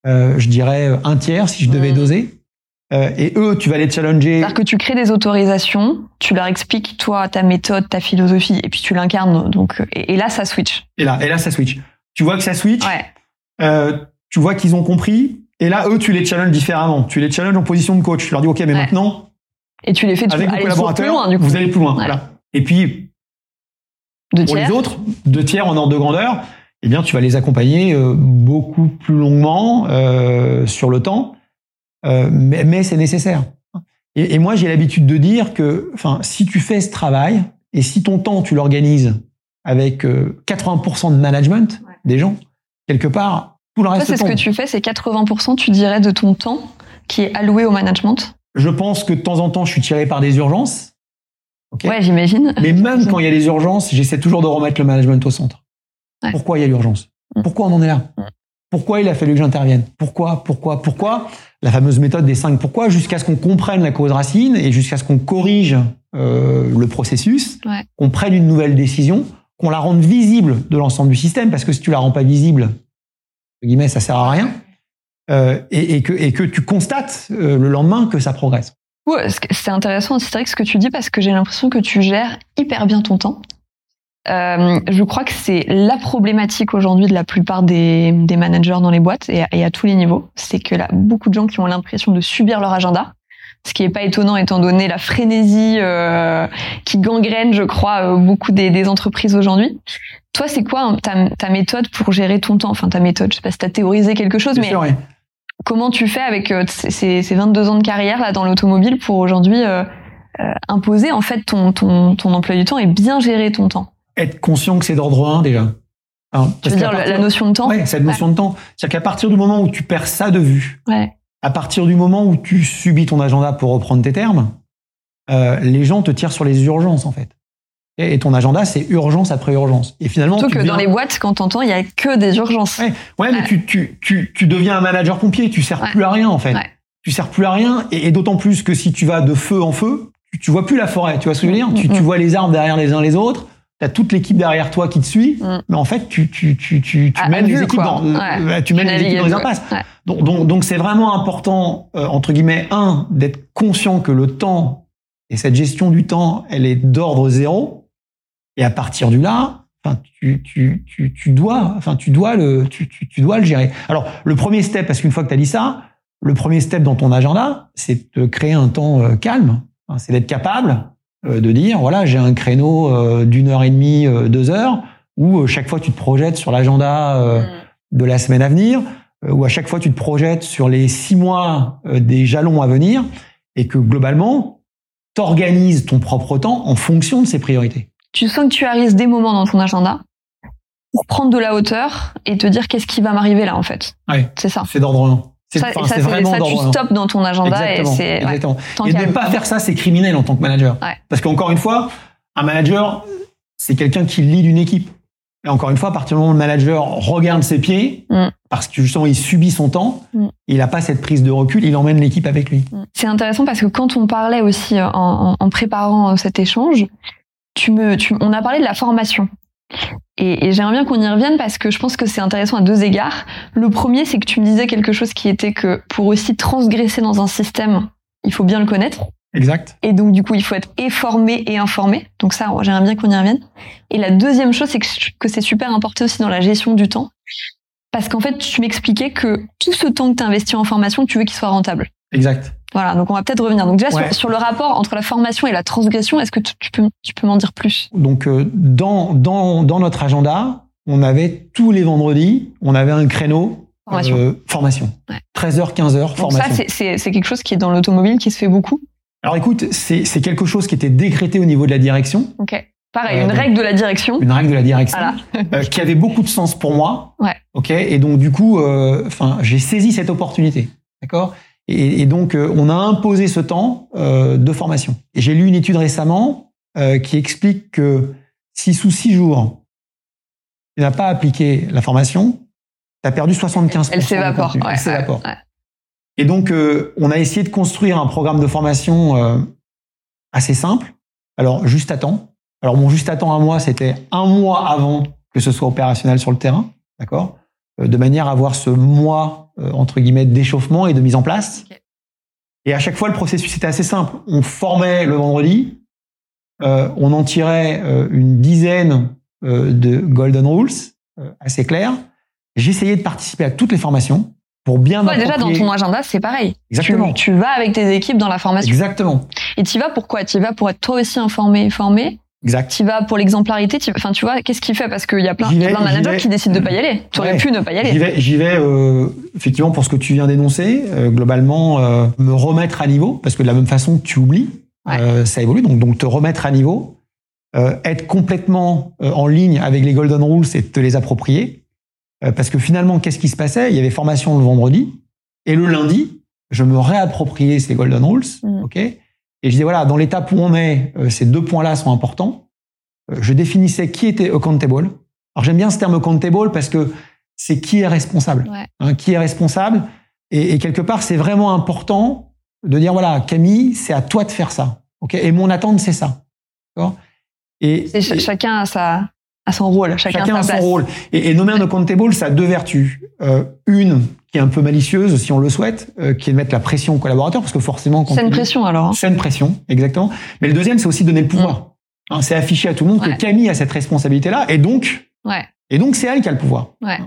Euh, je dirais euh, un tiers si je devais doser. Euh, et eux, tu vas les challenger. C'est-à-dire que tu crées des autorisations, tu leur expliques toi ta méthode, ta philosophie, et puis tu l'incarnes. Donc et, et là ça switch. Et là, et là, ça switch. Tu vois que ça switch? Ouais. Euh, tu vois qu'ils ont compris. Et là, eux, tu les challenges différemment. Tu les challenges en position de coach. Tu leur dis, OK, mais Ouais. maintenant, Et tu les fais avec vos collaborateurs, plus loin du coup. vous allez plus loin. Ouais. Voilà. Et puis, de pour tiers. les autres, deux tiers en ordre de grandeur, eh bien, tu vas les accompagner euh, beaucoup plus longuement euh, sur le temps, euh, mais, mais c'est nécessaire. Et, et moi, j'ai l'habitude de dire que, enfin, si tu fais ce travail et si ton temps tu l'organises avec euh, 80% de management Ouais. des gens, quelque part, tout le reste c'est ce que tu fais, c'est 80% tu dirais de ton temps qui est alloué au management? Je pense que de temps en temps, je suis tiré par des urgences. Ouais, j'imagine. Mais même quand il y a des urgences, j'essaie toujours de remettre le management au centre. Ouais. Pourquoi il y a l'urgence? Mm. Pourquoi on en est là? Pourquoi il a fallu que j'intervienne? Pourquoi Pourquoi Pourquoi? La fameuse méthode des cinq pourquoi, jusqu'à ce qu'on comprenne la cause racine et jusqu'à ce qu'on corrige euh, le processus, Ouais. qu'on prenne une nouvelle décision, qu'on la rende visible de l'ensemble du système, parce que si tu la rends pas visible, guillemets, ça sert à rien, euh, et, que, tu constates euh, le lendemain que ça progresse. C'est intéressant, c'est vrai que ce que tu dis parce que j'ai l'impression que tu gères hyper bien ton temps. Euh, je crois que c'est la problématique aujourd'hui de la plupart des, des managers dans les boîtes et à, et à tous les niveaux. C'est que là, beaucoup de gens qui ont l'impression de subir leur agenda, ce qui est pas étonnant étant donné la frénésie euh, qui gangrène, je crois, euh, beaucoup des, des entreprises aujourd'hui. Toi, c'est quoi hein, ta, ta méthode pour gérer ton temps? Enfin, ta méthode, je sais pas si tu as théorisé quelque chose, Bien mais sûr, oui. comment tu fais avec euh, ces, ces- ces 22 ans de carrière là dans l'automobile pour aujourd'hui euh, imposer en fait ton, ton, ton emploi du temps et bien gérer ton temps? Être conscient que c'est d'ordre 1 déjà. Hein, Tu veux dire la- partir- la notion de temps? Ouais, cette notion de temps. C'est-à-dire qu'à partir du moment où tu perds ça de vue, Ouais. À partir du moment où tu subis ton agenda pour reprendre tes termes, euh, les gens te tirent sur les urgences en fait. Et, et ton agenda, c'est urgence après urgence. Et finalement, Surtout que deviens- dans les boîtes, quand t'entends, il y a que des urgences. Ouais, ouais, mais tu, tu, tu, tu deviens un manager pompier, tu sers Ouais. plus à rien en fait. Tu sers plus à rien, et, et d'autant plus que si tu vas de feu en feu, tu, vois plus la forêt. Tu vois ce que je veux dire? Mm, tu, mm, tu mm. vois les arbres derrière les uns les autres. T'as toute l'équipe derrière toi qui te suit, Mm. mais en fait, tu, tu, tu, tu, tu À- à mènes les équipes dans, Ouais. euh, tu mènes les équipes dans les impasses. ouais. Donc, donc, donc c'est vraiment important, euh, entre guillemets, un, d'être conscient que le temps et cette gestion du temps, elle est d'ordre zéro. Et à partir du là, enfin, tu, tu, tu, tu dois, enfin, tu dois le, tu, tu, tu dois le gérer. Alors, le premier step, parce qu'une fois que tu as dit ça, le premier step dans ton agenda, c'est de créer un temps euh, calme. C'est d'être capable de dire, voilà, j'ai un créneau euh, d'une heure et demie, euh, deux heures, où euh, chaque fois tu te projettes sur l'agenda euh, de la semaine à venir, euh, où à chaque fois tu te projettes sur les six mois euh, des jalons à venir, et que globalement, t'organises ton propre temps en fonction de ces priorités. Tu sens que tu arrives des moments dans ton agenda pour prendre de la hauteur et te dire qu'est-ce qui va m'arriver là en fait. Ouais. C'est ça. C'est d'ordre 1. C'est Ça, ça, vraiment tu d'ordre 1. stoppes dans ton agenda Exactement. et c'est ouais, exactement. Et de ne pas faire ça, c'est criminel en tant que manager. Ouais. Parce qu'encore une fois, un manager, c'est quelqu'un qui lead une équipe. Et encore une fois, à partir du moment où le manager regarde ses pieds, Mm. parce que justement, il subit son temps, Mm. il n'a pas cette prise de recul, il emmène l'équipe avec lui. C'est intéressant parce que quand on parlait aussi en, préparant euh, cet échange, tu me, tu, on a parlé de la formation. Et, et j'aimerais bien qu'on y revienne parce que je pense que c'est intéressant à deux égards. Le premier, c'est que tu me disais quelque chose qui était que pour aussi transgresser dans un système, il faut bien le connaître. Exact. Et donc, du coup, il faut être et formé et informé. Donc ça, j'aimerais bien qu'on y revienne. Et la deuxième chose, c'est que, que c'est super important aussi dans la gestion du temps. Parce qu'en fait, tu m'expliquais que tout ce temps que tu investis en formation, tu veux qu'il soit rentable. Exact. Voilà, donc on va peut-être revenir. Donc déjà, Ouais. sur, sur le rapport entre la formation et la transgression, est-ce que tu, tu peux, tu peux m'en dire plus? Donc, euh, dans, dans, dans notre agenda, on avait tous les vendredis, on avait un créneau Formation. euh, formation. Ouais. 13h, 15h, Donc formation. ça, c'est- quelque chose qui est dans l'automobile, qui se fait beaucoup? Alors écoute, c'est quelque chose qui était décrété au niveau de la direction, Ok. Pareil, Euh, une règle de la direction. une règle de la direction, Voilà. euh, qui avait beaucoup de sens pour moi. Ouais. Ok. Et donc du coup, enfin, j'ai saisi cette opportunité. D'accord? Et, et donc, euh, on a imposé ce temps euh, de formation. Et j'ai lu une étude récemment euh, qui explique que si sous six jours, tu n'as pas appliqué la formation, tu as perdu 75%. Elle s'évapore. Ouais, Elle s'évapore. ouais, ouais. Et donc, euh, on a essayé de construire un programme de formation euh, assez simple. Alors, juste à temps. Alors, mon juste à temps à moi, c'était un mois avant que ce soit opérationnel sur le terrain, d'accord? Euh, De manière à avoir ce mois, entre guillemets, d'échauffement et de mise en place. Et à chaque fois, le processus était assez simple. On formait le vendredi, euh, on en tirait euh, une dizaine euh, de golden rules, euh, assez clairs. J'essayais de participer à toutes les formations pour bien déjà, dans ton agenda, c'est pareil. Exactement. Tu, tu vas avec tes équipes dans la formation. Exactement. Et tu vas pourquoi? Tu vas pour être toi aussi informé et formé? Exact. Tu vas pour l'exemplarité. Enfin, tu vois, qu'est-ce qu'il fait? Parce qu'il y a plein, y a plein de managers qui décident de pas y aller. Tu aurais Ouais. pu ne pas y aller. J'y vais, j'y vais euh, effectivement pour ce que tu viens d'énoncer, euh, globalement euh, me remettre à niveau, parce que de la même façon tu oublies, Ouais. ça évolue, donc, donc te remettre à niveau, être complètement en ligne avec les golden rules et te les approprier, parce que finalement qu'est-ce qui se passait? Il y avait formation le vendredi, et le lundi, je me réappropriais ces golden rules, Mhm. ok? Et je disais voilà, dans l'étape où on est, euh, ces deux points-là sont importants. Euh, je définissais qui était accountable. Alors j'aime bien ce terme accountable parce que c'est qui est responsable. Ouais. Hein, qui est responsable et, et quelque part, c'est vraiment important de dire voilà, Camille, c'est à toi de faire ça. Ok? Et mon attente, c'est ça. Et, C'est ch- et- chacun a sa a son rôle, chacun, Chacun a son place. rôle. Et, et nommer un accountable, ça a deux vertus. Euh, une un peu malicieuse, si on le souhaite, euh, qui est de mettre la pression aux collaborateurs, parce que forcément, C'est une pression alors. hein. c'est une pression, exactement. Mais le deuxième, c'est aussi donner le pouvoir. Hein, c'est afficher à tout le monde Ouais. que Camille a cette responsabilité-là, et donc, Ouais. et donc c'est elle qui a le pouvoir. Ouais.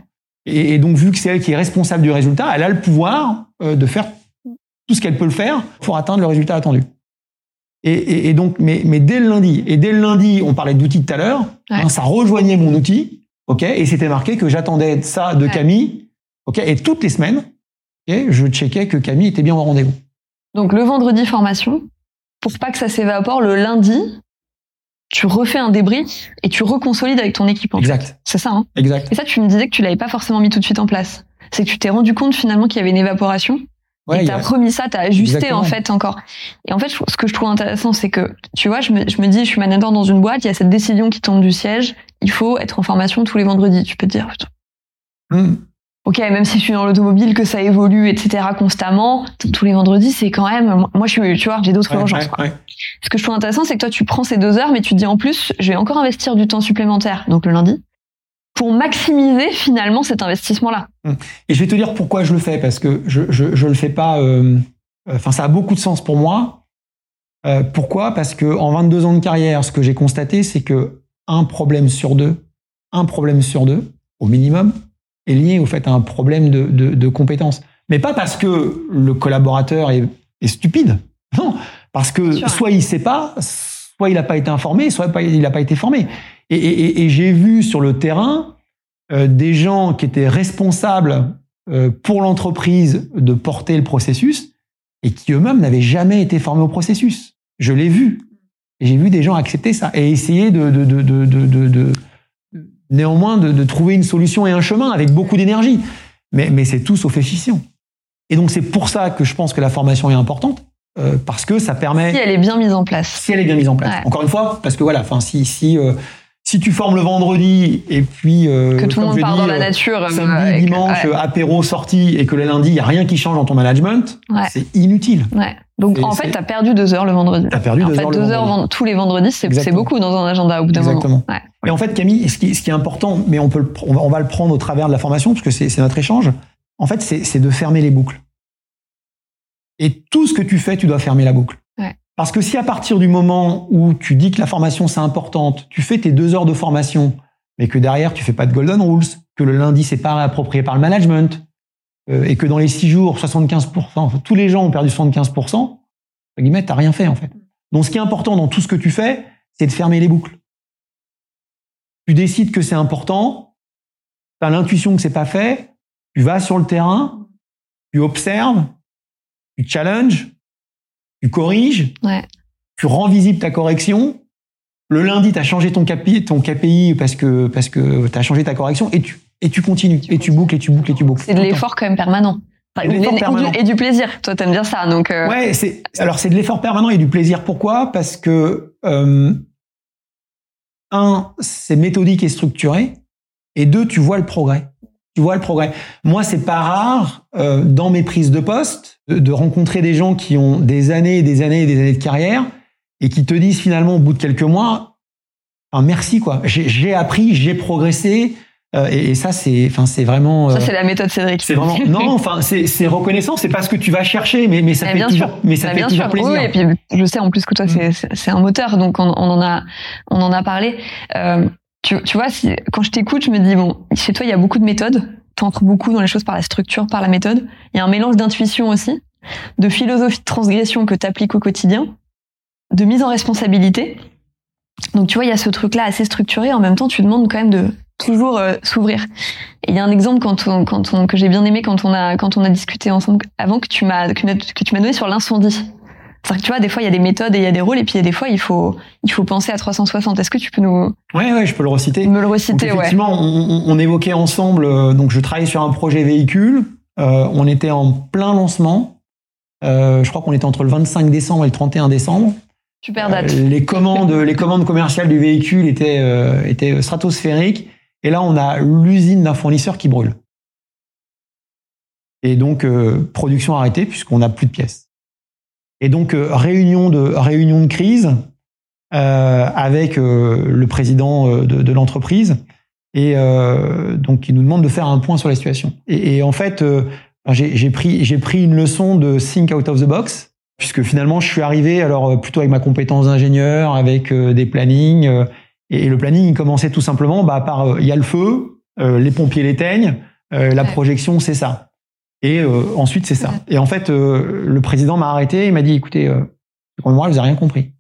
Et, et donc, vu que c'est elle qui est responsable du résultat, elle a le pouvoir euh, de faire tout ce qu'elle peut le faire pour atteindre le résultat attendu. Et, et- et donc, mais, mais dès le lundi, et dès le lundi, on parlait d'outils tout à l'heure, hein, ça rejoignait mon outil, ok, et c'était marqué que j'attendais ça de. Camille, ok, et toutes les semaines, ok, je checkais que Camille était bien au rendez-vous. Donc le vendredi formation, pour pas que ça s'évapore, le lundi, tu refais un débrief et tu reconsolides avec ton équipe. en. Exact, C'est ça. Hein exact. et ça, tu me disais que tu l'avais pas forcément mis tout de suite en place. C'est que tu t'es rendu compte finalement qu'il y avait une évaporation Ouais, et t'as a- remis ça, t'as ajusté Exactement. en fait encore. Et en fait, ce que je trouve intéressant, c'est que tu vois, je me, je me dis, je suis manager dans une boîte, il y a cette décision qui tombe du siège, il faut être en formation tous les vendredis. Tu peux te dire, putain, Hmm. Ok, même si je suis dans l'automobile, que ça évolue, etc. constamment, tous les vendredis, c'est quand même, moi, je suis, tu vois, j'ai d'autres Ouais, urgences. ouais, quoi. ouais. Ce que je trouve intéressant, c'est que toi, tu prends ces deux heures, mais tu te dis en plus, je vais encore investir du temps supplémentaire, donc le lundi, pour maximiser finalement cet investissement-là. Et je vais te dire pourquoi je le fais, parce que je je, je le fais pas. euh, Enfin, ça a beaucoup de sens pour moi. Euh, pourquoi? Parce que en 22 ans de carrière, ce que j'ai constaté, c'est que un problème sur deux, un problème sur deux, au minimum, est lié au fait à un problème de, de, de compétences. Mais pas parce que le collaborateur est, est stupide. Non, parce que soit il sait pas, soit il n'a pas été informé, soit il n'a pas été formé. Et, et- et- et j'ai vu sur le terrain euh, des gens qui étaient responsables euh, pour l'entreprise de porter le processus et qui eux-mêmes n'avaient jamais été formés au processus. Je l'ai vu. J'ai vu des gens accepter ça et essayer de- de- néanmoins de, de trouver une solution et un chemin avec beaucoup d'énergie. Mais, mais c'est tout sauf efficient. Et donc c'est pour ça que je pense que la formation est importante euh, parce que ça permet Si elle est bien mise en place. si elle est bien mise en place. Ouais. Encore une fois, parce que voilà, enfin si si euh, si tu formes le vendredi et puis euh, Que tout le monde part dis, dans la euh, nature. euh, samedi, dimanche, ouais, apéro, sortie et que le lundi il y a rien qui change dans ton management, Ouais. c'est inutile. ouais. Donc en fait, t'as perdu deux heures le vendredi. T'as perdu deux fait, heures le deux heures vendredi. tous les vendredis, c'est beaucoup dans un agenda au bout d'un moment. Exactement. Et en fait, Camille, ce qui, ce qui est important, mais on peut le pr- on va, on va le prendre au travers de la formation parce que c'est notre échange. En fait, c'est de fermer les boucles. Et tout ce que tu fais, tu dois fermer la boucle. Parce que si à partir du moment où tu dis que la formation c'est importante, tu fais tes deux heures de formation, mais que derrière tu fais pas de golden rules, que le lundi c'est pas approprié par le management, euh, et que dans les six jours, 75%, enfin, tous les gens ont perdu 75%, entre guillemets, t'as rien fait en fait. Donc ce qui est important dans tout ce que tu fais, c'est de fermer les boucles. Tu décides que c'est important, tu as l'intuition que c'est pas fait, tu vas sur le terrain, tu observes, tu challenges, tu corriges, Ouais. tu rends visible ta correction. Le lundi, tu as changé ton KPI, ton KPI parce que, parce que tu as changé ta correction et tu, et tu continues. Tu et tu boucles, et tu boucles, et tu boucles. C'est de l'effort quand même permanent. Permanent. du, et du plaisir. Toi, t'aimes bien ça. Donc, euh, Ouais, c'est alors c'est de l'effort permanent et du plaisir. Pourquoi? Parce que euh, un, c'est méthodique et structuré, et deux, tu vois le progrès. Tu vois le progrès. Moi, c'est pas rare euh, dans mes prises de poste de, de rencontrer des gens qui ont des années et des années et des années de carrière et qui te disent finalement au bout de quelques mois, enfin, merci quoi. J'ai appris, j'ai progressé, euh, et, et ça c'est, enfin c'est vraiment. ça, euh, c'est la méthode Cédric. c'est vraiment non, enfin c'est reconnaissant, c'est pas ce que tu vas chercher, mais mais ça Mais fait bien toujours, sûr. mais ça Bah, fait bien toujours sûr. plaisir. Oui, et puis je sais en plus que toi, Mm. c'est- un moteur, donc on, on en a, on en a parlé. Euh, tu, vois, quand je t'écoute, je me dis bon, chez toi, il y a beaucoup de méthodes. T'entres beaucoup dans les choses par la structure, par la méthode. Il y a un mélange d'intuition aussi, de philosophie de transgression que t'appliques au quotidien, de mise en responsabilité. Donc tu vois, il y a ce truc-là assez structuré. En même temps, tu demandes quand même de toujours euh, s'ouvrir. Et il y a un exemple quand on, quand on, que j'ai bien aimé quand on a quand on a discuté ensemble avant que tu m'as que, que tu m'as donné sur l'incendie. Que tu vois, des fois il y a des méthodes et il y a des rôles, et puis il y a des fois il faut il faut penser à 360. Est-ce que tu peux nous Ouais, ouais, je peux le reciter. me le Donc, reciter ouais. effectivement, on, on- on évoquait ensemble. euh, donc, je travaillais sur un projet véhicule. Euh, on était en plein lancement. Euh, je crois qu'on était entre le 25 décembre et le 31 décembre. Super date. Les commandes, les commandes commerciales du véhicule étaient, étaient stratosphériques. Et là, on a l'usine d'un fournisseur qui brûle. Et donc, production arrêtée puisqu'on n'a plus de pièces. Et donc, euh, réunion, de, réunion de crise euh, avec le président de, de l'entreprise. Et donc, il nous demande de faire un point sur la situation. Et, et en fait, j'ai pris, j'ai pris une leçon de think out of the box, puisque finalement, je suis arrivé alors plutôt avec ma compétence d'ingénieur, avec des plannings. et, le planning, il commençait tout simplement bah, par il y a le feu, les pompiers l'éteignent, la projection, c'est ça. Et euh, ensuite, c'est ça. Et en fait, euh, le président m'a arrêté. Il m'a dit, écoutez, euh, moi, vous n'avez rien compris.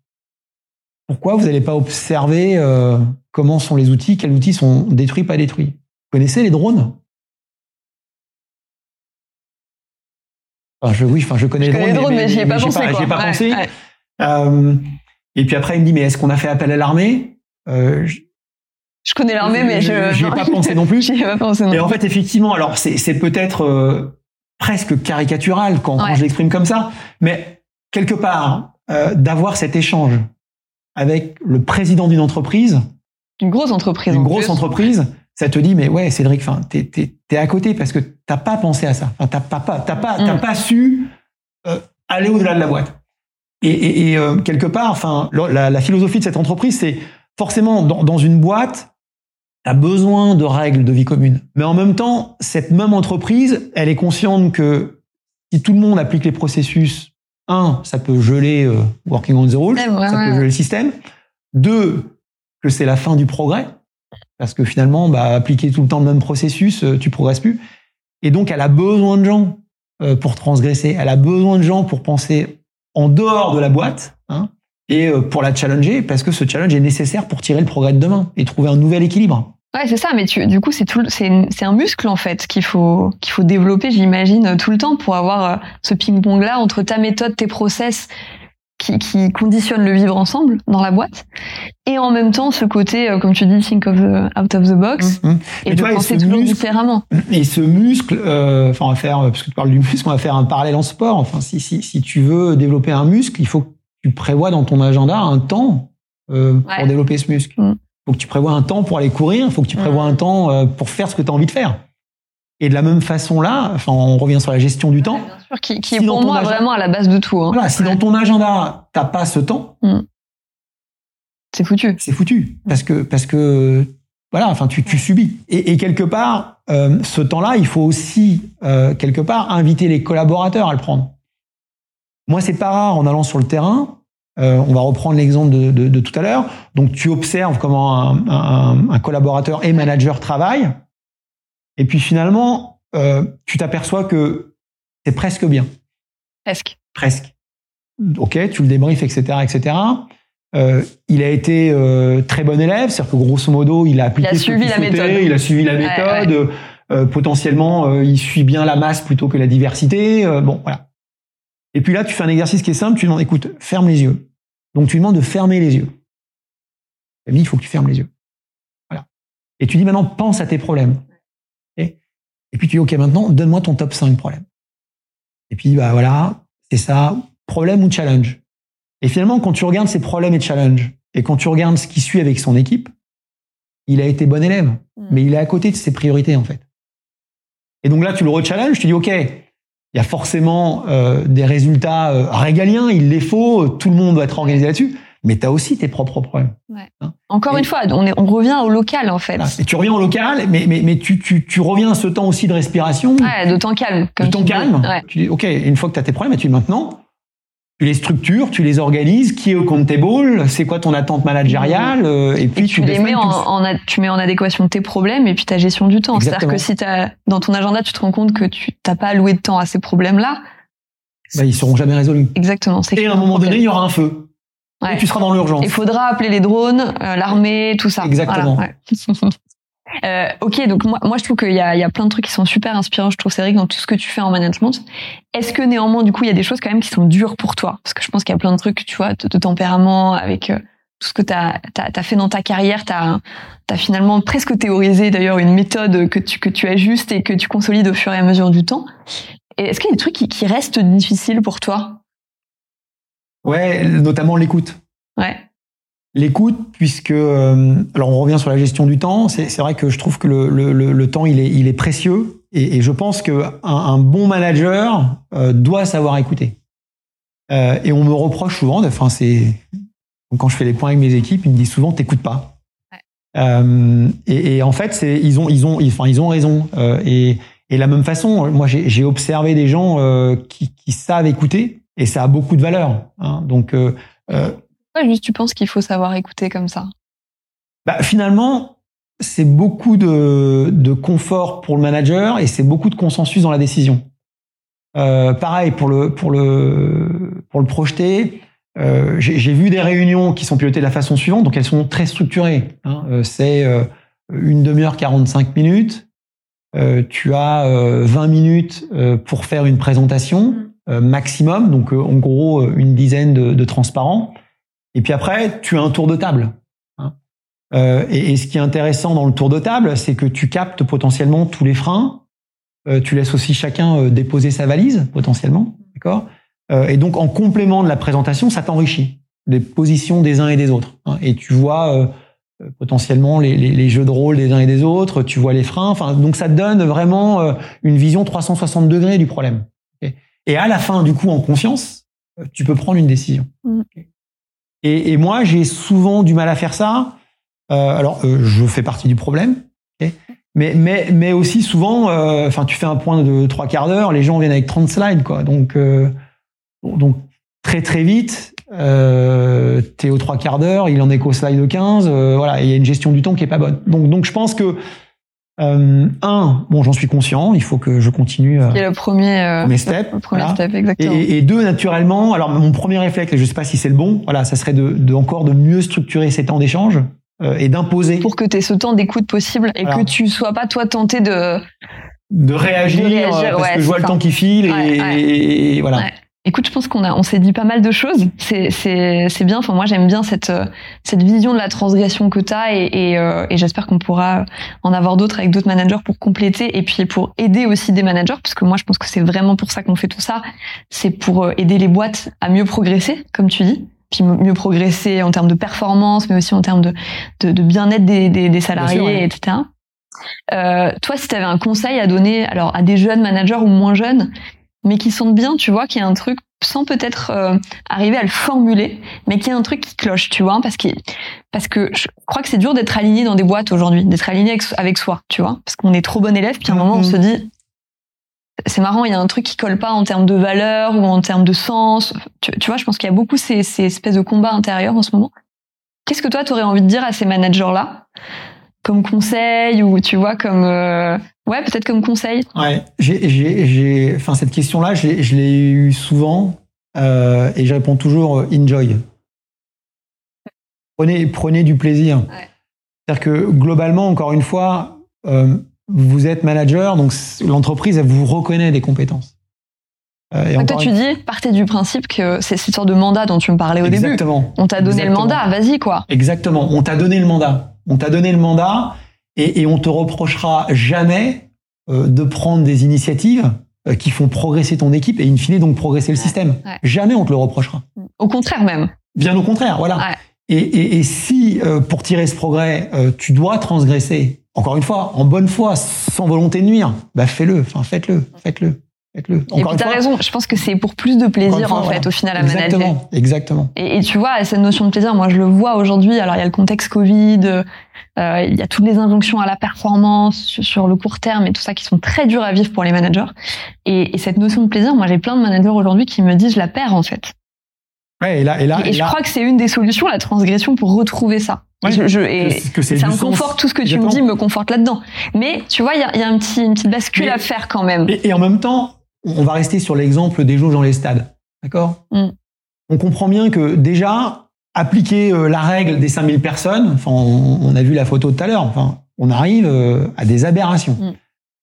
Pourquoi vous n'allez pas observer euh, comment sont les outils, quels outils sont détruits, pas détruits? Vous connaissez les drones? Enfin, je, Oui, enfin, je connais je les drones, les drones, mais, mais, j'y ai pas pensé. Pas, quoi. Ai pas ouais, pensé. Ouais. Euh, et puis après, il me dit, mais est-ce qu'on a fait appel à l'armée? Je, je connais l'armée, mais je n'y ai pas pensé non plus. J'y ai pas pensé non et en fait, effectivement, alors c'est peut-être presque caricatural quand, ouais. quand je l'exprime comme ça, mais quelque part, euh, d'avoir cet échange avec le président d'une entreprise, une grosse entreprise, une en grosse plus. entreprise, ça te dit mais ouais Cédric, enfin t'es t'es t'es à côté parce que t'as pas pensé à ça, enfin t'as pas pas t'as pas t'as Mm. pas su euh, aller au-delà de la boîte. Et, et, et euh, quelque part, enfin la, la philosophie de cette entreprise, c'est forcément dans, dans une boîte, as besoin de règles de vie commune. Mais en même temps, cette même entreprise, elle est consciente que si tout le monde applique les processus, un, ça peut geler euh, working on the rules, Ouais, ouais, ça ouais. peut geler le système. Deux, que c'est la fin du progrès, parce que finalement, bah, appliquer tout le temps le même processus, euh, tu progresses plus. Et donc, elle a besoin de gens euh, pour transgresser. Elle a besoin de gens pour penser en dehors de la boîte. Hein, et euh, pour la challenger, parce que ce challenge est nécessaire pour tirer le progrès de demain et trouver un nouvel équilibre. Ouais, c'est ça, mais tu, du coup, c'est tout, c'est, c'est un muscle en fait qu'il faut qu'il faut développer, j'imagine, tout le temps pour avoir euh, ce ping-pong là entre ta méthode, tes process qui, qui conditionnent le vivre ensemble dans la boîte, et en même temps ce côté, euh, comme tu dis, think of the, out of the box Mmh. et Mais de vois, et penser ce toujours muscle- différemment. Et ce muscle, euh, enfin, on va faire, parce que tu parles du muscle, on va faire un parallèle en sport. Enfin, si, si, si tu veux développer un muscle, il faut tu prévois dans ton agenda un temps euh, Ouais. pour développer ce muscle. Il Mm. faut que tu prévois un temps pour aller courir, il faut que tu prévois Mm. un temps euh, pour faire ce que tu as envie de faire. Et de la même façon là, enfin, on revient sur la gestion du temps. Bien sûr, qui, qui est Si pour moi agenda- vraiment à la base de tout. Hein. Voilà, si dans ton agenda, t'as pas ce temps, C'est foutu. c'est foutu. Parce que, parce que, voilà, enfin, tu, tu subis. Et, et quelque part, euh, ce temps-là, il faut aussi, euh, quelque part, inviter les collaborateurs à le prendre. Moi, c'est pas rare en allant sur le terrain. euh, on va reprendre l'exemple de, de- de tout à l'heure. Donc, tu observes comment un, un- un collaborateur et manager travaillent. Et puis, finalement, euh, tu t'aperçois que c'est presque bien Presque. presque. Ok, tu le débriefes, etc., etc. Euh, il a été euh, très bon élève, c'est-à-dire que grosso modo, il a appliqué Il a suivi la méthode. il a suivi la Ouais, méthode. euh, potentiellement, il suit bien la masse plutôt que la diversité. bon, voilà. Et puis là, tu fais un exercice qui est simple. Tu lui demandes, écoute, ferme les yeux. Donc tu lui demandes de fermer les yeux. Camille, il faut que tu fermes les yeux. Voilà. Et tu dis maintenant, pense à tes problèmes. Et, et puis tu dis, ok, maintenant, donne-moi ton top 5 problèmes. Et puis, bah voilà, c'est ça, problème ou challenge. Et finalement, quand tu regardes ces problèmes et challenges, et quand tu regardes ce qui suit avec son équipe, il a été bon élève, Mm. mais il est à côté de ses priorités, en fait. Et donc là, tu le re-challenges, tu dis, OK, il y a forcément euh, des résultats euh, régaliens, il les faut, tout le monde doit être organisé là-dessus, mais tu as aussi tes propres problèmes. Encore Et- une fois, on, est, on revient au local en fait. Et tu reviens au local, mais, mais, mais tu, tu, tu reviens à ce temps aussi de respiration, Ouais, de temps calme. Comme de temps calme. Ouais. Tu dis, OK, une fois que tu as tes problèmes, tu dis maintenant, tu les structures, tu les organises, qui est au accountable, c'est quoi ton attente managériale, euh, et puis Et tu, tu les mets en, en ad- tu mets en adéquation tes problèmes et puis ta gestion du temps. C'est-à-dire que si t'as, dans ton agenda, tu te rends compte que tu t'as pas alloué de temps à ces problèmes-là, Bah, ils seront jamais résolus. exactement. Et à un moment donné, il y aura un feu. Ouais. Et tu seras dans l'urgence. Il faudra appeler les drones, euh, l'armée, tout ça. Exactement. Voilà, ouais. Euh, ok, donc moi, moi je trouve qu'il y a, il y a plein de trucs qui sont super inspirants, je trouve, Cédric, dans tout ce que tu fais en management. Est-ce que néanmoins, du coup, il y a des choses quand même qui sont dures pour toi? Parce que je pense qu'il y a plein de trucs, tu vois, de, de tempérament, avec euh, tout ce que tu as, fait dans ta carrière, tu as, finalement presque théorisé d'ailleurs une méthode que tu, que tu ajustes et que tu consolides au fur et à mesure du temps. Est-ce qu'il y a des trucs qui, qui restent difficiles pour toi? Ouais, notamment l'écoute. Ouais. L'écoute, puisque euh, alors on revient sur la gestion du temps. C'est vrai que je trouve que le, le, le, temps il est, il est précieux et, et je pense que un, un bon manager euh, doit savoir écouter. Euh, et on me reproche souvent, enfin c'est quand je fais les points avec mes équipes, ils me disent souvent t'écoutes pas. Euh, et, et, en fait, c'est ils ont ils ont enfin ils ont raison. et, et la même façon, moi j'ai observé des gens qui, qui savent écouter et ça a beaucoup de valeur. Hein, donc pourquoi juste tu penses qu'il faut savoir écouter comme ça? Bah, Finalement, c'est beaucoup de, de, confort pour le manager et c'est beaucoup de consensus dans la décision. Euh, pareil pour le pour le pour le projeter. Euh, J'ai vu des réunions qui sont pilotées de la façon suivante, donc elles sont très structurées. Hein. Euh, c'est une demi-heure 45 minutes. Tu as 20 minutes pour faire une présentation mmh. maximum, donc en gros une dizaine de, de transparents. Et puis après, tu as un tour de table. Hein. Euh, et, ce qui est intéressant dans le tour de table, c'est que tu captes potentiellement tous les freins. Euh, tu laisses aussi chacun euh, déposer sa valise potentiellement, d'accord? Et donc en complément de la présentation, ça t'enrichit les positions des uns et des autres. Hein. et tu vois potentiellement les, jeux de rôle des uns et des autres. Tu vois les freins. Enfin, donc ça te donne vraiment une vision 360 degrés du problème. et à la fin, du coup, en confiance, tu peux prendre une décision. Mmh. Et, moi, j'ai souvent du mal à faire ça. Euh, alors, euh, je fais partie du problème. mais, mais, mais aussi souvent, euh, enfin, tu fais un point de trois quarts d'heure, les gens viennent avec 30 slides, quoi. Donc, donc très très vite, euh, t'es aux trois quarts d'heure, il en est qu'au slide de 15. voilà, il y a une gestion du temps qui est pas bonne. Donc, donc je pense que euh, un, bon, j'en suis conscient, il faut que je continue. Euh, le premier, euh, premier step. Le premier step, exactement. Et, et, deux, naturellement, alors mon premier réflexe, et je sais pas si c'est le bon, voilà, ça serait de, de, encore de mieux structurer ces temps d'échange euh, et d'imposer. Pour que tu aies ce temps d'écoute possible et que tu sois pas toi tenté de de réagir, parce que je vois le temps qui file et, et voilà. Écoute, je pense qu'on a, on s'est dit pas mal de choses. C'est, c'est, c'est bien. Enfin, moi, j'aime bien cette, cette vision de la transgression que tu as et, et, euh, et j'espère qu'on pourra en avoir d'autres avec d'autres managers pour compléter et puis pour aider aussi des managers, parce que moi, je pense que c'est vraiment pour ça qu'on fait tout ça. C'est pour euh, aider les boîtes à mieux progresser, comme tu dis, puis mieux progresser en termes de performance, mais aussi en termes de, de, de bien-être des, des, des salariés, etc. Euh, toi, si tu avais un conseil à donner, alors à des jeunes managers ou moins jeunes, mais qui sentent bien, tu vois, qu'il y a un truc sans peut-être euh, arriver à le formuler, mais qu'il y a un truc qui cloche, tu vois, parce que parce que je crois que c'est dur d'être aligné dans des boîtes aujourd'hui, d'être aligné avec, soi, tu vois, parce qu'on est trop bon élève, puis à un moment on se dit c'est marrant, il y a un truc qui colle pas en termes de valeur ou en termes de sens. Tu, vois, je pense qu'il y a beaucoup ces, ces espèces de combats intérieurs en ce moment. Qu'est-ce que toi, tu aurais envie de dire à ces managers-là comme conseil ou tu vois comme euh, ouais peut-être comme conseil ouais j'ai j'ai enfin cette question là je l'ai eu souvent euh, et je réponds toujours euh, enjoy prenez prenez du plaisir c'est-à-dire que globalement encore une fois euh, vous êtes manager donc l'entreprise elle vous reconnaît des compétences euh, et toi, tu dis, partez du principe que c'est cette sorte de mandat dont tu me parlais au Exactement. début. On t'a donné le mandat, vas-y quoi. Exactement, on t'a donné le mandat. On t'a donné le mandat et, et, on te reprochera jamais euh, de prendre des initiatives euh, qui font progresser ton équipe et in fine donc progresser le système. Jamais on te le reprochera. Au contraire même. Bien au contraire, voilà. Et, et, et, si euh, pour tirer ce progrès, tu dois transgresser, encore une fois, en bonne foi, sans volonté de nuire, bah fais-le, enfin faites-le, faites-le. Faites-le. Et puis t'as raison, je pense que c'est pour plus de plaisir en fait au final à exactement, manager. Exactement. Et, et, tu vois cette notion de plaisir, moi je le vois aujourd'hui. Alors il y a le contexte Covid, euh, il y a toutes les injonctions à la performance sur, le court terme et tout ça qui sont très dures à vivre pour les managers. Et, et cette notion de plaisir, moi j'ai plein de managers aujourd'hui qui me disent je la perds en fait. Ouais, et là, et là, et, je crois que c'est une des solutions, la transgression, pour retrouver ça. Ouais, je, je, et que ça me conforte, tout ce que tu me dis me conforte là-dedans. Mais tu vois, il y a, y a, un petit, une petite bascule à faire quand même. et en même temps, on va rester sur l'exemple des jauges dans les stades. D'accord? Mm. On comprend bien que déjà, appliquer euh, la règle des 5000 personnes, enfin, on, a vu la photo tout à l'heure, enfin, on arrive euh, à des aberrations. Mm.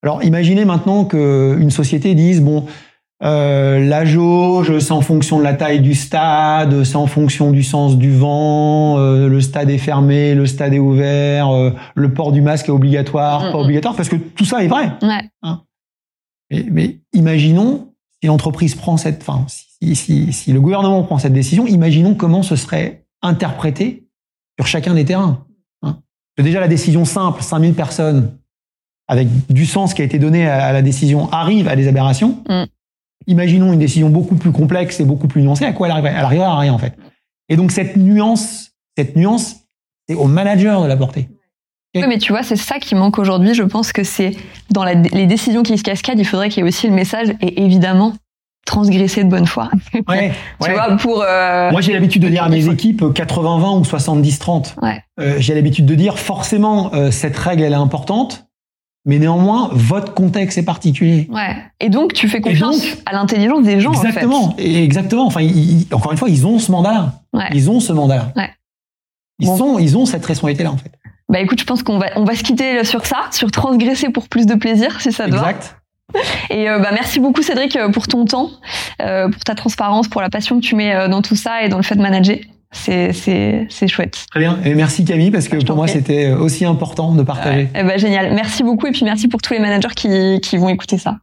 Alors imaginez maintenant qu'une société dise, bon, euh, la jauge, c'est en fonction de la taille du stade, c'est en fonction du sens du vent, euh, le stade est fermé, le stade est ouvert, le port du masque est obligatoire, mm, pas obligatoire, parce que tout ça est vrai. Ouais. Hein? Mais, imaginons si l'entreprise prend cette, enfin, si, si, si, le gouvernement prend cette décision, imaginons comment ce serait interprété sur chacun des terrains. Hein. Déjà, la décision simple, 5000 personnes, avec du sens qui a été donné à, la décision, arrive à des aberrations. Mm. Imaginons une décision beaucoup plus complexe et beaucoup plus nuancée. À quoi elle arrive Elle arrivera à rien, en fait. Et donc, cette nuance, cette nuance, c'est au manager de la porter. Oui, mais tu vois, c'est ça qui manque aujourd'hui. Je pense que c'est dans les décisions qui se cascadent, il faudrait qu'il y ait aussi le message et évidemment transgresser de bonne foi. Ouais, tu vois, pour. Euh, Moi, j'ai l'habitude de dire à mes équipes 80-20 ou 70-30. Ouais. Euh, j'ai l'habitude de dire forcément euh, cette règle elle est importante, mais néanmoins votre contexte est particulier. Ouais. Et donc tu fais confiance à l'intelligence des gens. Exactement. En fait. Exactement. Enfin, encore une fois, ils ont ce mandat-là. Ouais. Ils ont ce mandat-là. Ouais. Ils sont, ils ont cette responsabilité-là en fait. Bah écoute, je pense qu'on va, on va se quitter sur ça, sur transgresser pour plus de plaisir, si ça te exact. Et euh, bah, merci beaucoup Cédric euh, pour ton temps, euh, pour ta transparence, pour la passion que tu mets dans tout ça et dans le fait de manager. C'est c'est c'est chouette. Très bien. Et merci Camille parce que pour moi c'était aussi important de partager. Eh bah, génial. Merci beaucoup et puis merci pour tous les managers qui qui vont écouter ça.